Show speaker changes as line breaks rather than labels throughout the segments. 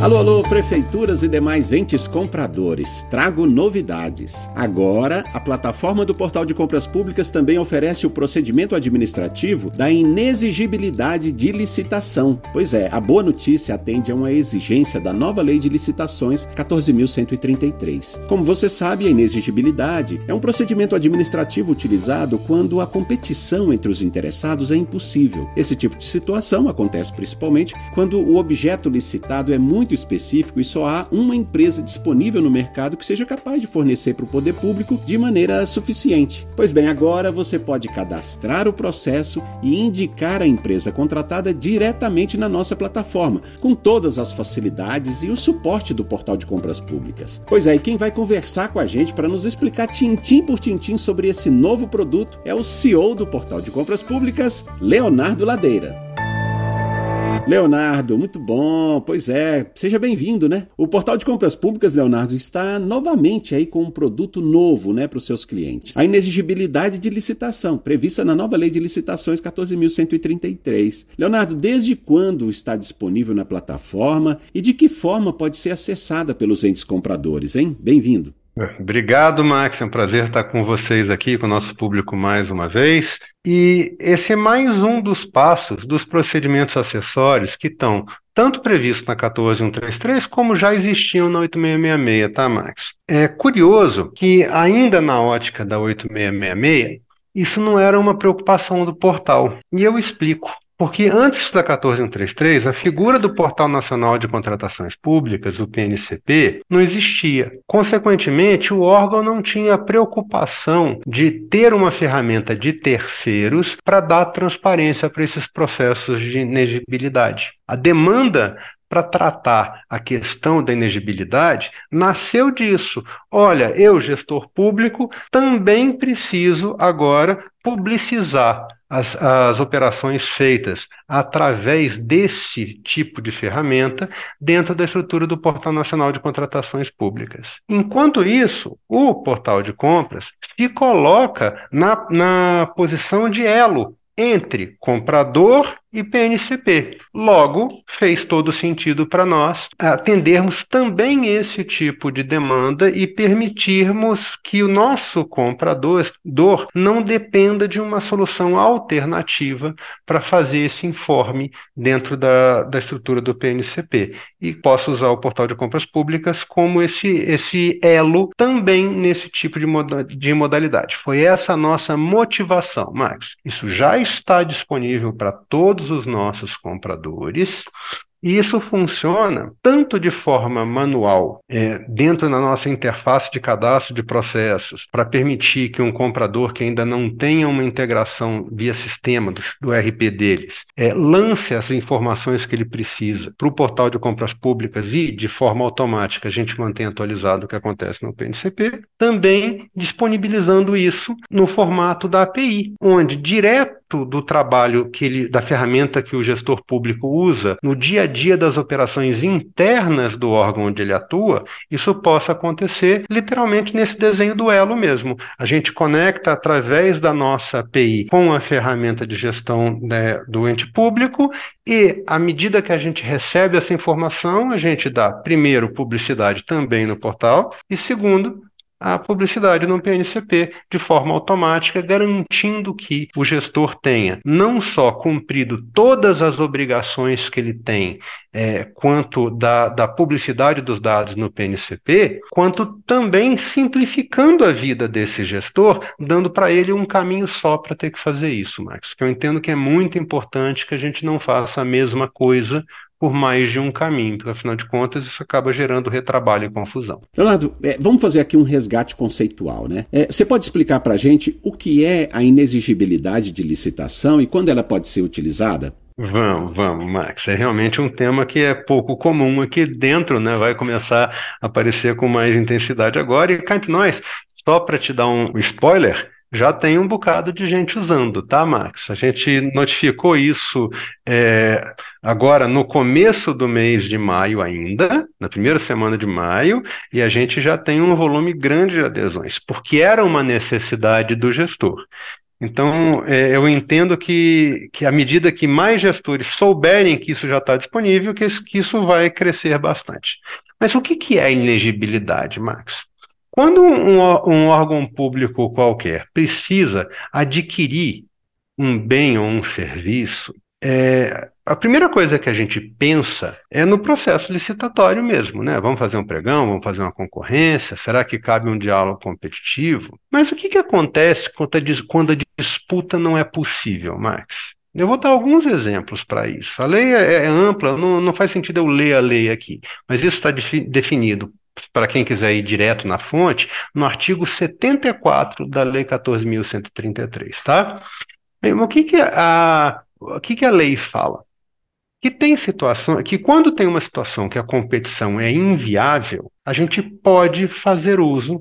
Alô, alô, prefeituras e demais entes compradores. Trago novidades. Agora, a plataforma do Portal de Compras Públicas também oferece o procedimento administrativo da inexigibilidade de licitação. Pois é, a boa notícia atende a uma exigência da nova Lei de Licitações 14.133. Como você sabe, a inexigibilidade é um procedimento administrativo utilizado quando a competição entre os interessados é impossível. Esse tipo de situação acontece principalmente quando o objeto licitado é muito muito específico e só há uma empresa disponível no mercado que seja capaz de fornecer para o poder público de maneira suficiente. Pois bem, agora você pode cadastrar o processo e indicar a empresa contratada diretamente na nossa plataforma, com todas as facilidades e o suporte do portal de compras públicas. Pois é, e quem vai conversar com a gente para nos explicar tintim por tintim sobre esse novo produto é o CEO do portal de compras públicas, Leonardo Ladeira. Leonardo, muito bom. Pois é, seja bem-vindo, né? O portal de compras públicas, Leonardo, está novamente aí com um produto novo, né, para os seus clientes. A inexigibilidade de licitação, prevista na nova Lei de Licitações 14.133. Leonardo, desde quando está disponível na plataforma e de que forma pode ser acessada pelos entes compradores, hein? Bem-vindo.
Obrigado, Max. É um prazer estar com vocês aqui, com o nosso público mais uma vez. E esse é mais um dos passos dos procedimentos acessórios que estão tanto previstos na 14133 como já existiam na 8666, tá, Max? É curioso que, ainda na ótica da 8666, isso não era uma preocupação do portal. E eu explico. Porque antes da 14133, a figura do Portal Nacional de Contratações Públicas, o PNCP, não existia. Consequentemente, o órgão não tinha preocupação de ter uma ferramenta de terceiros para dar transparência para esses processos de inegibilidade. A demanda para tratar a questão da inegibilidade nasceu disso. Olha, eu, gestor público, também preciso agora publicizar as, as operações feitas através desse tipo de ferramenta dentro da estrutura do Portal Nacional de Contratações Públicas. Enquanto isso, o portal de compras se coloca na, na posição de elo entre comprador e PNCP. Logo, fez todo sentido para nós atendermos também esse tipo de demanda e permitirmos que o nosso comprador não dependa de uma solução alternativa para fazer esse informe dentro da, da estrutura do PNCP. E possa usar o portal de compras públicas como esse, esse elo também nesse tipo de, moda, de modalidade. Foi essa a nossa motivação, Max. Isso já está disponível para todos todos os nossos compradores e isso funciona tanto de forma manual, é, dentro da nossa interface de cadastro de processos, para permitir que um comprador que ainda não tenha uma integração via sistema do, do RP deles, é, lance as informações que ele precisa para o portal de compras públicas e, de forma automática, a gente mantém atualizado o que acontece no PNCP, também disponibilizando isso no formato da API, onde direto do trabalho que ele, da ferramenta que o gestor público usa no dia a dia das operações internas do órgão onde ele atua, isso possa acontecer literalmente nesse desenho do elo mesmo. A gente conecta através da nossa API com a ferramenta de gestão né, do ente público e, à medida que a gente recebe essa informação, a gente dá, primeiro, publicidade também no portal e, segundo, a publicidade no PNCP de forma automática, garantindo que o gestor tenha não só cumprido todas as obrigações que ele tem é, quanto da, da publicidade dos dados no PNCP, quanto também simplificando a vida desse gestor, dando para ele um caminho só para ter que fazer isso, Max. Eu entendo que é muito importante que a gente não faça a mesma coisa por mais de um caminho, porque afinal de contas isso acaba gerando retrabalho e confusão.
Leonardo, é, vamos fazer aqui um resgate conceitual, né? É, você pode explicar para a gente o que é a inexigibilidade de licitação e quando ela pode ser utilizada?
Vamos, vamos, Max. É realmente um tema que é pouco comum aqui dentro, né? Vai começar a aparecer com mais intensidade agora. E cá entre nós, só para te dar um spoiler, já tem um bocado de gente usando, tá, Max? A gente notificou isso é, agora no começo do mês de maio ainda, na primeira semana de maio, e a gente já tem um volume grande de adesões, porque era uma necessidade do gestor. Então, é, eu entendo que, que à medida que mais gestores souberem que isso já está disponível, que isso, que isso vai crescer bastante. Mas o que, que é inegibilidade, Max? Quando um, um órgão público qualquer precisa adquirir um bem ou um serviço, é, a primeira coisa que a gente pensa é no processo licitatório mesmo, né? Vamos fazer um pregão, vamos fazer uma concorrência, será que cabe um diálogo competitivo? Mas o que, que acontece quando a disputa não é possível, Max? Eu vou dar alguns exemplos para isso. A lei é, é ampla, não, não, faz sentido eu ler a lei aqui, mas isso está definido para quem quiser ir direto na fonte, no artigo 74 da Lei 14.133, tá? O que, que, a, o que, que a lei fala? Que tem situação, que quando tem uma situação que a competição é inviável, a gente pode fazer uso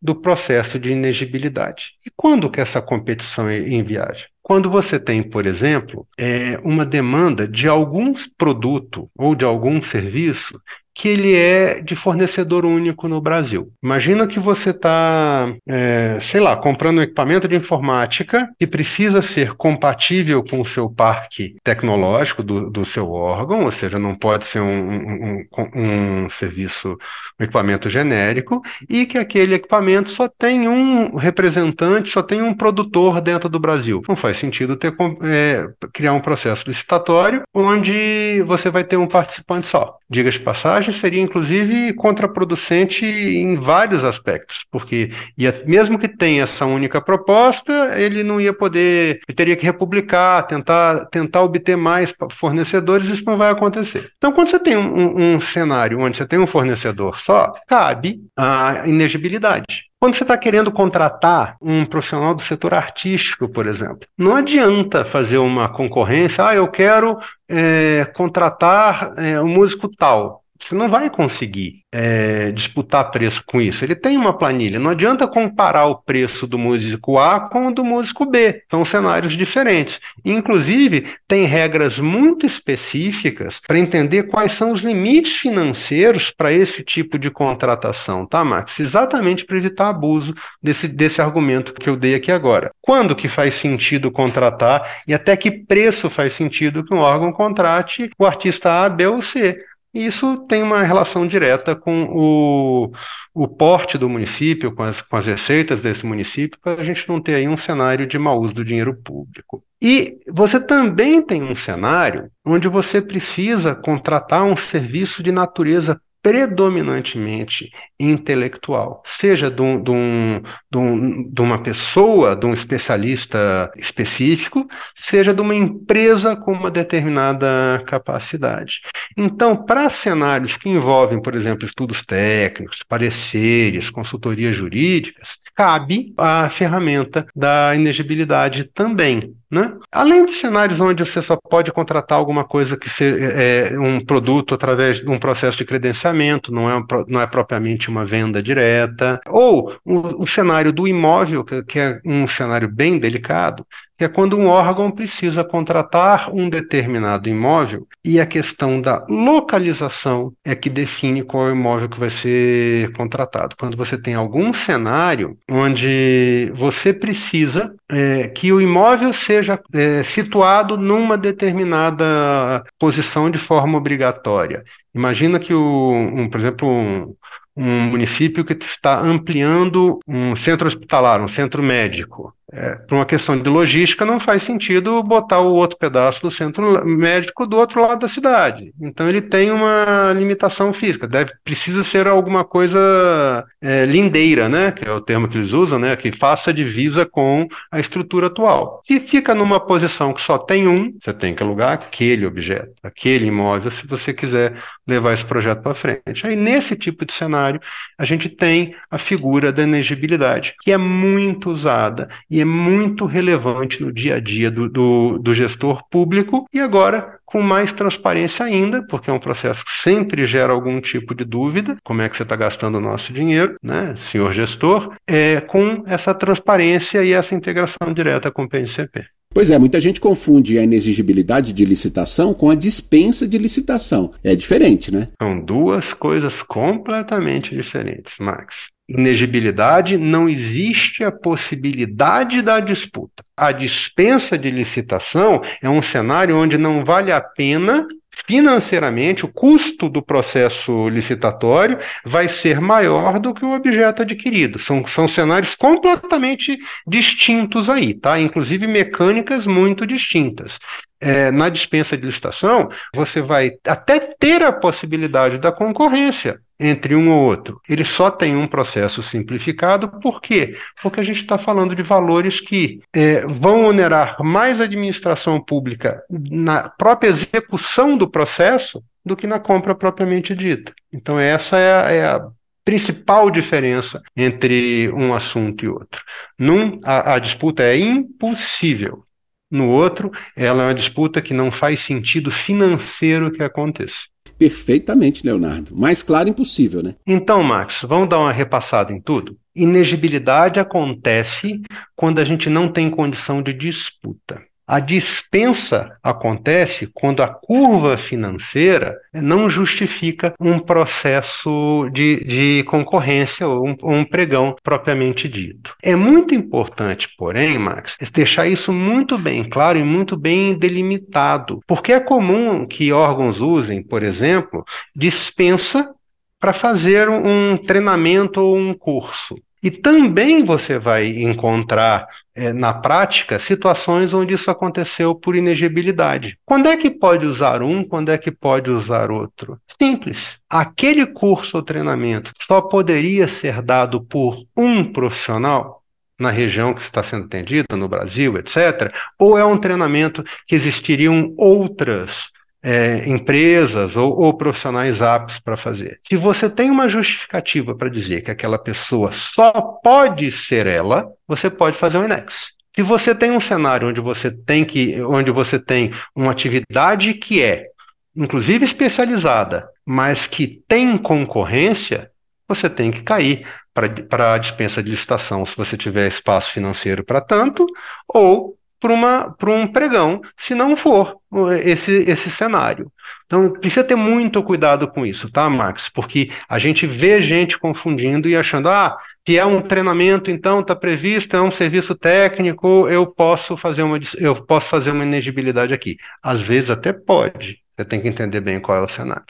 do processo de inegibilidade. E quando que essa competição é inviável? Quando você tem, por exemplo, é, uma demanda de algum produto ou de algum serviço que ele é de fornecedor único no Brasil. Imagina que você está, é, sei lá, comprando um equipamento de informática que precisa ser compatível com o seu parque tecnológico do, do seu órgão, ou seja, não pode ser um, um, um, um serviço, um equipamento genérico, e que aquele equipamento só tem um representante, só tem um produtor dentro do Brasil. Não faz sentido ter, é, criar um processo licitatório onde você vai ter um participante só. Diga de seria inclusive contraproducente em vários aspectos, porque ia, mesmo que tenha essa única proposta, ele não ia poder, ele teria que republicar, tentar, tentar obter mais fornecedores, isso não vai acontecer. Então, quando você tem um, um cenário onde você tem um fornecedor só, cabe a inegibilidade. Quando você está querendo contratar um profissional do setor artístico, por exemplo, não adianta fazer uma concorrência, ah, eu quero é, contratar é, um músico tal. Você não vai conseguir é, disputar preço com isso. Ele tem uma planilha. Não adianta comparar o preço do músico A com o do músico B. São cenários diferentes. Inclusive, tem regras muito específicas para entender quais são os limites financeiros para esse tipo de contratação, tá, Max? Exatamente para evitar abuso desse, desse argumento que eu dei aqui agora. Quando que faz sentido contratar e até que preço faz sentido que um órgão contrate o artista A, B ou C? E isso tem uma relação direta com o, o porte do município, com as, com as receitas desse município, para a gente não ter aí um cenário de mau uso do dinheiro público. E você também tem um cenário onde você precisa contratar um serviço de natureza predominantemente intelectual, seja de, um, de, um, de, um, uma pessoa, de um especialista específico, seja de uma empresa com uma determinada capacidade. Então, para cenários que envolvem, por exemplo, estudos técnicos, pareceres, consultorias jurídicas, cabe a ferramenta da inegibilidade também. Né? Além de cenários onde você só pode contratar alguma coisa que seja é, um produto através de um processo de credenciamento, não é, não é propriamente uma venda direta, ou o, o cenário do imóvel, que, que é um cenário bem delicado, que é quando um órgão precisa contratar um determinado imóvel e a questão da localização é que define qual é o imóvel que vai ser contratado. Quando você tem algum cenário onde você precisa é, que o imóvel seja é, situado numa determinada posição de forma obrigatória. Imagina que, o, um, por exemplo, um, um município que está ampliando um centro hospitalar, um centro médico. É, por uma questão de logística, não faz sentido botar o outro pedaço do centro médico do outro lado da cidade. Então ele tem uma limitação física. Deve, precisa ser alguma coisa é, lindeira, né? Que é o termo que eles usam, né? Que faça divisa com a estrutura atual. Se fica numa posição que só tem um, você tem que alugar aquele objeto, aquele imóvel, se você quiser levar esse projeto para frente. Aí nesse tipo de cenário, a gente tem a figura da inegibilidade, que é muito usada e é muito relevante no dia a dia do, do, do gestor público e agora com mais transparência ainda, porque é um processo que sempre gera algum tipo de dúvida, como é que você está gastando o nosso dinheiro, né, senhor gestor, é, com essa transparência e essa integração direta com o PNCP.
Pois é, muita gente confunde a inexigibilidade de licitação com a dispensa de licitação. É diferente, né?
São duas coisas completamente diferentes, Max. Inegibilidade, não existe a possibilidade da disputa. A dispensa de licitação é um cenário onde não vale a pena financeiramente, o custo do processo licitatório vai ser maior do que o objeto adquirido. São, são cenários completamente distintos aí, tá? Inclusive mecânicas muito distintas. É, na dispensa de licitação, você vai até ter a possibilidade da concorrência, entre um ou outro. Ele só tem um processo simplificado, por quê? Porque a gente está falando de valores que é, vão onerar mais a administração pública na própria execução do processo do que na compra propriamente dita. Então, essa é a, é a principal diferença entre um assunto e outro. Num, a, a disputa é impossível. No outro, ela é uma disputa que não faz sentido financeiro que aconteça.
Perfeitamente, Leonardo. Mais claro impossível, né?
Então, Max, vamos dar uma repassada em tudo? Inegibilidade acontece quando a gente não tem condição de disputa. A dispensa acontece quando a curva financeira não justifica um processo de, de concorrência ou um, um, pregão propriamente dito. É muito importante, porém, Max, deixar isso muito bem claro e muito bem delimitado, porque é comum que órgãos usem, por exemplo, dispensa para fazer um treinamento ou um curso. E também você vai encontrar é, na prática situações onde isso aconteceu por inegibilidade. Quando é que pode usar um, quando é que pode usar outro? Simples. Aquele curso ou treinamento só poderia ser dado por um profissional na região que está sendo atendida, no Brasil, etc., ou é um treinamento que existiriam outras é, empresas ou, ou, profissionais aptos para fazer. Se você tem uma justificativa para dizer que aquela pessoa só pode ser ela, você pode fazer um INEX. Se você tem um cenário onde você tem que, onde você tem uma atividade que é, inclusive especializada, mas que tem concorrência, você tem que cair para a dispensa de licitação, se você tiver espaço financeiro para tanto, ou para um pregão, se não for esse, esse cenário. Então, precisa ter muito cuidado com isso, tá, Max? Porque a gente vê gente confundindo e achando, ah, se é um treinamento, então está previsto, é um serviço técnico, eu posso fazer uma eu posso fazer uma inegibilidade aqui. Às vezes até pode. Você tem que entender bem qual é o cenário.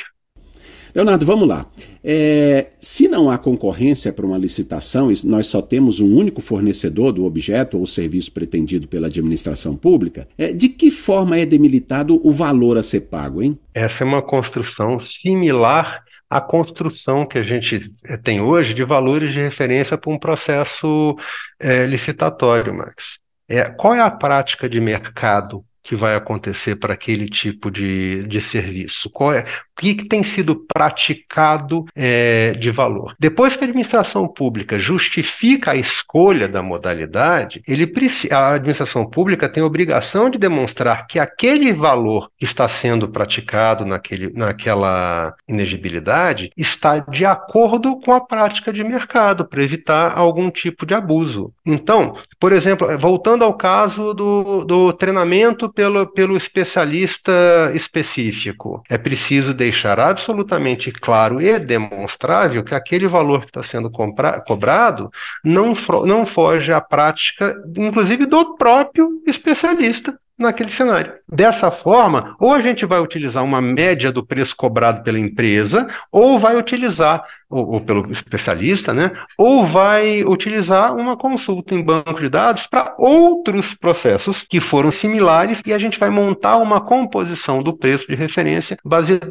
Leonardo, vamos lá. É, se não há concorrência para uma licitação e nós só temos um único fornecedor do objeto ou serviço pretendido pela administração pública, é, de que forma é demilitado o valor a ser pago, hein?
Essa é uma construção similar à construção que a gente é, tem hoje de valores de referência para um processo é, licitatório, Max. É, qual é a prática de mercado que vai acontecer para aquele tipo de, de serviço? Qual é, o que, que tem sido praticado é, de valor? Depois que a administração pública justifica a escolha da modalidade, ele, a administração pública tem a obrigação de demonstrar que aquele valor que está sendo praticado naquele, naquela inegibilidade está de acordo com a prática de mercado, para evitar algum tipo de abuso. Então, por exemplo, voltando ao caso do, do treinamento pelo, pelo especialista específico. É preciso deixar absolutamente claro e demonstrável que aquele valor que está sendo cobrado não, não foge à prática, inclusive do próprio especialista naquele cenário. Dessa forma, ou a gente vai utilizar uma média do preço cobrado pela empresa, ou vai utilizar, ou, ou pelo especialista, né, ou vai utilizar uma consulta em banco de dados para outros processos que foram similares e a gente vai montar uma composição do preço de referência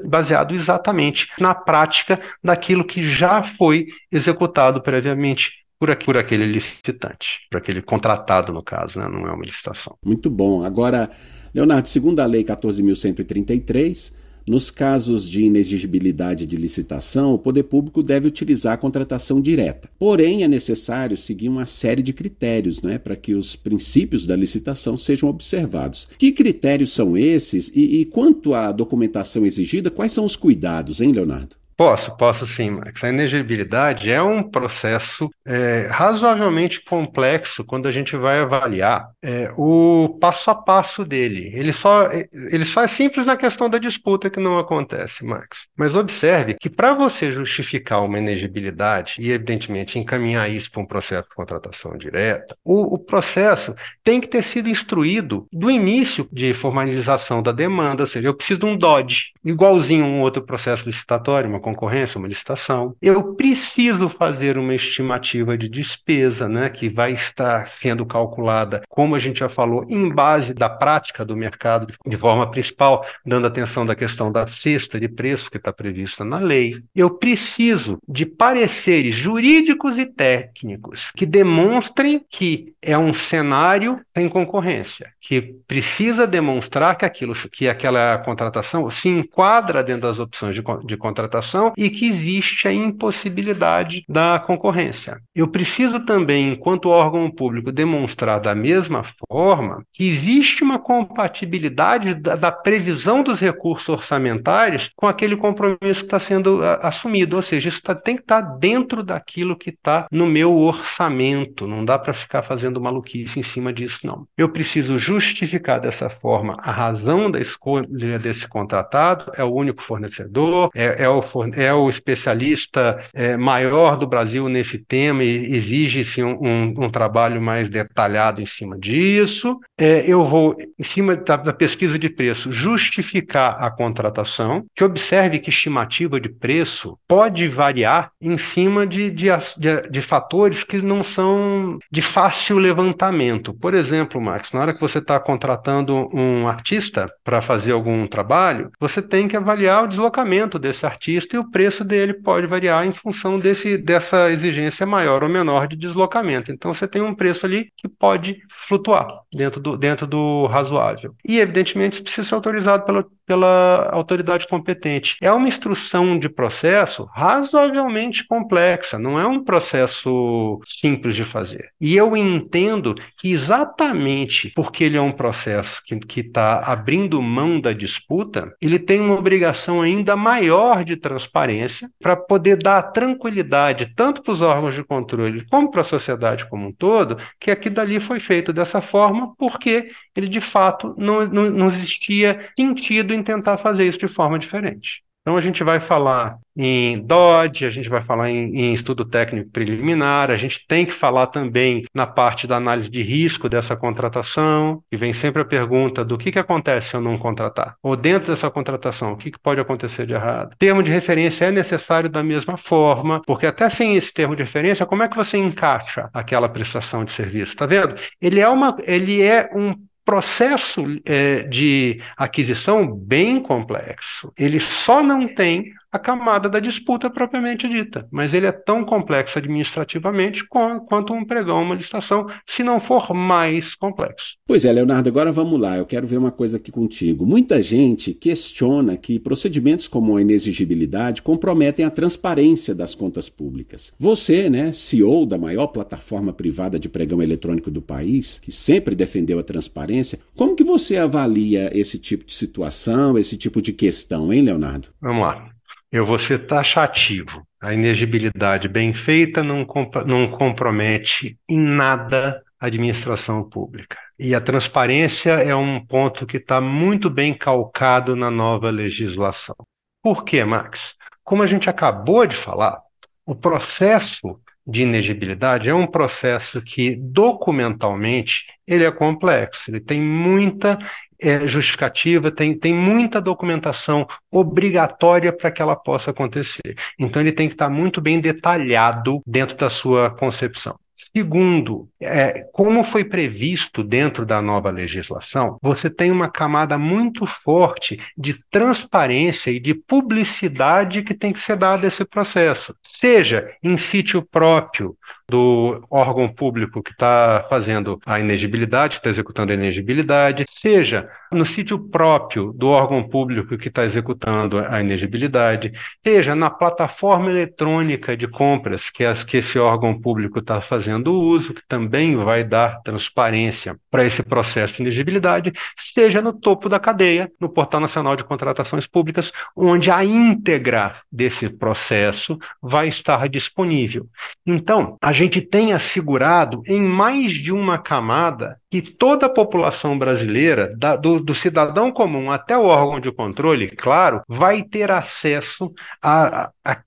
baseado exatamente na prática daquilo que já foi executado previamente por, por aquele licitante, por aquele contratado, no caso, né? não é uma licitação.
Muito bom. Agora, Leonardo, segundo a Lei 14.133, nos casos de inexigibilidade de licitação, o poder público deve utilizar a contratação direta. Porém, é necessário seguir uma série de critérios né, para que os princípios da licitação sejam observados. Que critérios são esses e, e quanto à documentação exigida, quais são os cuidados, hein, Leonardo?
Posso, posso sim, Max. A inegibilidade é um processo é, razoavelmente complexo quando a gente vai avaliar é, o passo a passo dele. Ele só, ele só é simples na questão da disputa que não acontece, Max. Mas observe que para você justificar uma inegibilidade e, evidentemente, encaminhar isso para um processo de contratação direta, o, o processo tem que ter sido instruído do início de formalização da demanda, ou seja, eu preciso de um DOD, igualzinho a um outro processo licitatório, uma concorrência, uma licitação. Eu preciso fazer uma estimativa de despesa, né, que vai estar sendo calculada, como a gente já falou, em base da prática do mercado, de forma principal, dando atenção da questão da cesta de preço que está prevista na lei. Eu preciso de pareceres jurídicos e técnicos que demonstrem que é um cenário sem concorrência, que precisa demonstrar que aquilo, que aquela contratação se enquadra dentro das opções de, de contratação e que existe a impossibilidade da concorrência. Eu preciso também, enquanto órgão público, demonstrar da mesma forma que existe uma compatibilidade da, da previsão dos recursos orçamentários com aquele compromisso que está sendo a, assumido, ou seja, isso tá, tem que estar tá dentro daquilo que está no meu orçamento, não dá para ficar fazendo maluquice em cima disso, não. Eu preciso justificar dessa forma a razão da escolha desse contratado, é o único fornecedor, é, é o, é o especialista é, maior do Brasil nesse tema e exige-se um, um, um, trabalho mais detalhado em cima disso. É, eu vou, em cima da, da, pesquisa de preço, justificar a contratação, que observe que estimativa de preço pode variar em cima de, de, de, de fatores que não são de fácil levantamento. Por exemplo, Max, na hora que você está contratando um artista para fazer algum trabalho, você tem que avaliar o deslocamento desse artista e o preço dele pode variar em função desse, dessa exigência maior ou menor de deslocamento. Então você tem um preço ali que pode flutuar dentro do, dentro do razoável. E, evidentemente, isso precisa ser autorizado pela, pela autoridade competente. É uma instrução de processo razoavelmente complexa, não é um processo simples de fazer. E eu entendo que exatamente porque ele é um processo que está abrindo mão da disputa, ele tem uma obrigação ainda maior de transparência para poder dar tranquilidade tanto para os órgãos de controle como para a sociedade como um todo, que aqui dali foi feito dessa forma porque ele de fato não, não, não existia sentido em tentar fazer isso de forma diferente. Então a gente vai falar em DOD, a gente vai falar em, em, estudo técnico preliminar, a gente tem que falar também na parte da análise de risco dessa contratação, e vem sempre a pergunta do que, que acontece se eu não contratar, ou dentro dessa contratação, o que, que pode acontecer de errado. Termo de referência é necessário da mesma forma, porque até sem esse termo de referência, como é que você encaixa aquela prestação de serviço? Está vendo? Ele é, uma, ele é um processo é, de aquisição bem complexo. Ele só não tem a camada da disputa propriamente dita, mas ele é tão complexo administrativamente quanto um pregão, uma licitação, se não for mais complexo.
Pois é, Leonardo, agora vamos lá, eu quero ver uma coisa aqui contigo. Muita gente questiona que procedimentos como a inexigibilidade comprometem a transparência das contas públicas. Você, né, CEO da maior plataforma privada de pregão eletrônico do país, que sempre defendeu a transparência, como que você avalia esse tipo de situação, esse tipo de questão, hein, Leonardo?
Vamos lá. Eu vou ser taxativo. A inegibilidade bem feita não, comp não compromete em nada a administração pública. E a transparência é um ponto que está muito bem calcado na nova legislação. Por quê, Max? Como a gente acabou de falar, o processo de inegibilidade é um processo que documentalmente ele é complexo, ele tem muita é, justificativa, tem, tem muita documentação obrigatória para que ela possa acontecer. Então, ele tem que estar muito bem detalhado dentro da sua concepção. Segundo, é, como foi previsto dentro da nova legislação, você tem uma camada muito forte de transparência e de publicidade que tem que ser dada a esse processo, seja em sítio próprio do órgão público que está fazendo a inegibilidade, está executando a inegibilidade, seja no sítio próprio do órgão público que está executando a inegibilidade, seja na plataforma eletrônica de compras que, as, que esse órgão público está fazendo uso, que também vai dar transparência para esse processo de inegibilidade, seja no topo da cadeia, no Portal Nacional de Contratações Públicas, onde a íntegra desse processo vai estar disponível. Então, a gente tem assegurado em mais de uma camada que toda a população brasileira, da, do, do, cidadão comum até o órgão de controle, claro, vai ter acesso à a, a,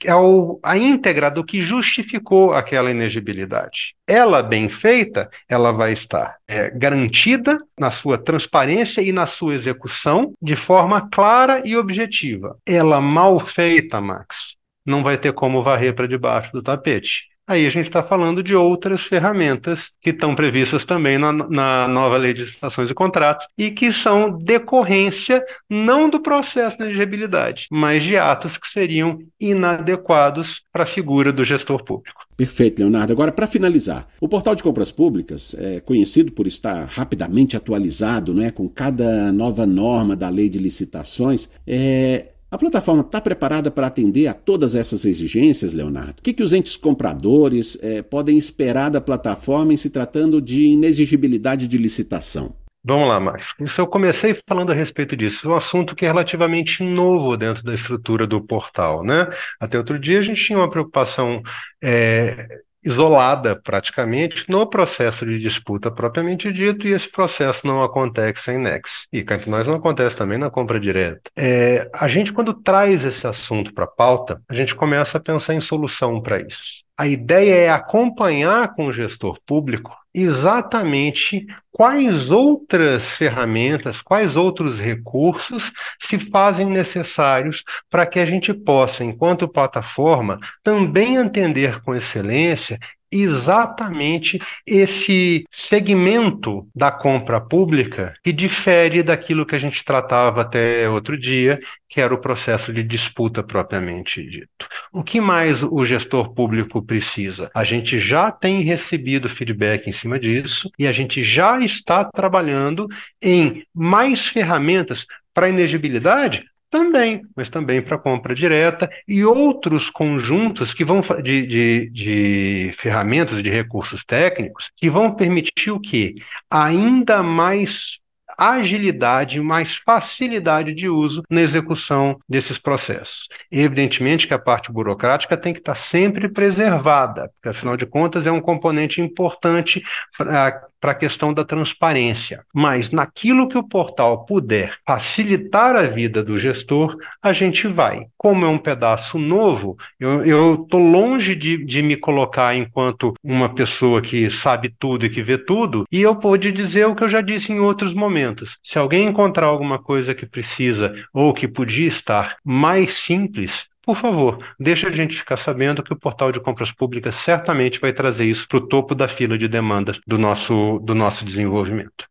a, íntegra do que justificou aquela inegibilidade. Ela, bem feita, ela vai estar é, garantida na sua transparência e na sua execução de forma clara e objetiva. Ela, mal feita, Max, não vai ter como varrer para debaixo do tapete. Aí a gente está falando de outras ferramentas que estão previstas também na, na, nova lei de licitações e contratos e que são decorrência não do processo de elegibilidade, mas de atos que seriam inadequados para a figura do gestor público.
Perfeito, Leonardo. Agora, para finalizar, o portal de compras públicas é conhecido por estar rapidamente atualizado, né, com cada nova norma da lei de licitações. É, a plataforma está preparada para atender a todas essas exigências, Leonardo? O que, que os entes compradores é, podem esperar da plataforma em se tratando de inexigibilidade de licitação?
Vamos lá, Max. Isso eu comecei falando a respeito disso. É um assunto que é relativamente novo dentro da estrutura do portal, né? Até outro dia a gente tinha uma preocupação é, isolada praticamente no processo de disputa propriamente dito, e esse processo não acontece em Nex. E cá entre nós não acontece também na compra direta. É, a gente, quando traz esse assunto para a pauta, a gente começa a pensar em solução para isso. A ideia é acompanhar com o gestor público exatamente quais outras ferramentas, quais outros recursos se fazem necessários para que a gente possa, enquanto plataforma, também entender com excelência exatamente esse segmento da compra pública que difere daquilo que a gente tratava até outro dia, que era o processo de disputa propriamente dito. O que mais o gestor público precisa? A gente já tem recebido feedback em cima disso e a gente já está trabalhando em mais ferramentas para inegibilidade também, mas também para compra direta e outros conjuntos que vão de, de, de ferramentas de recursos técnicos que vão permitir o quê? Ainda mais agilidade, mais facilidade de uso na execução desses processos. Evidentemente que a parte burocrática tem que estar sempre preservada, porque afinal de contas é um componente importante para para a questão da transparência. Mas naquilo que o portal puder facilitar a vida do gestor, a gente vai. Como é um pedaço novo, eu estou longe de, de me colocar enquanto uma pessoa que sabe tudo e que vê tudo, e eu pude dizer o que eu já disse em outros momentos. Se alguém encontrar alguma coisa que precisa ou que podia estar mais simples, por favor, deixe a gente ficar sabendo que o portal de compras públicas certamente vai trazer isso para o topo da fila de demandas do nosso, do nosso desenvolvimento.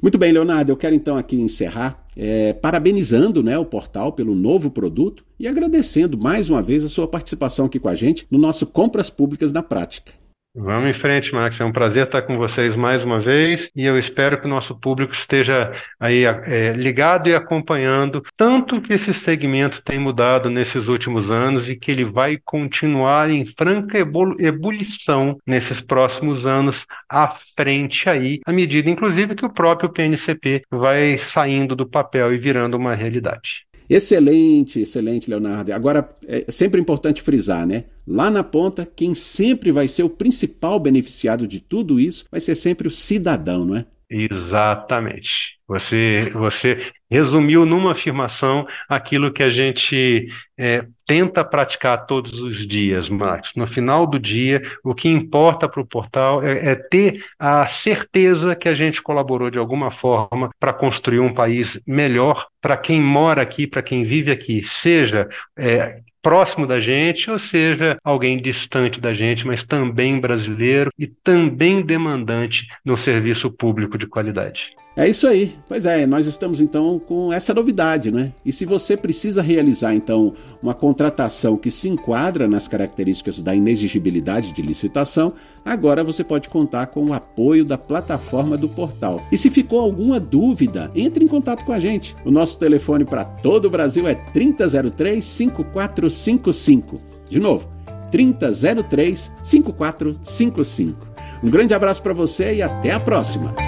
Muito bem, Leonardo, eu quero então aqui encerrar é, parabenizando né, o portal pelo novo produto e agradecendo mais uma vez a sua participação aqui com a gente no nosso Compras Públicas na Prática.
Vamos em frente, Max. É um prazer estar com vocês mais uma vez e eu espero que o nosso público esteja aí é, ligado e acompanhando tanto que esse segmento tem mudado nesses últimos anos e que ele vai continuar em franca ebulição nesses próximos anos à frente aí, à medida, inclusive, que o próprio PNCP vai saindo do papel e virando uma realidade.
Excelente, excelente, Leonardo. Agora, é sempre importante frisar, né? Lá na ponta, quem sempre vai ser o principal beneficiado de tudo isso vai ser sempre o cidadão, não é?
Exatamente. Você, você resumiu numa afirmação aquilo que a gente é, tenta praticar todos os dias, Marcos. No final do dia, o que importa para o portal é, é, ter a certeza que a gente colaborou de alguma forma para construir um país melhor para quem mora aqui, para quem vive aqui, seja é, próximo da gente, ou seja, alguém distante da gente, mas também brasileiro e também demandante no serviço público de qualidade.
É isso aí. Pois é, nós estamos então com essa novidade, né? E se você precisa realizar então uma contratação que se enquadra nas características da inexigibilidade de licitação, agora você pode contar com o apoio da plataforma do portal. E se ficou alguma dúvida, entre em contato com a gente. O nosso telefone para todo o Brasil é 3003 5455. De novo, 3003 5455. Um grande abraço para você e até a próxima.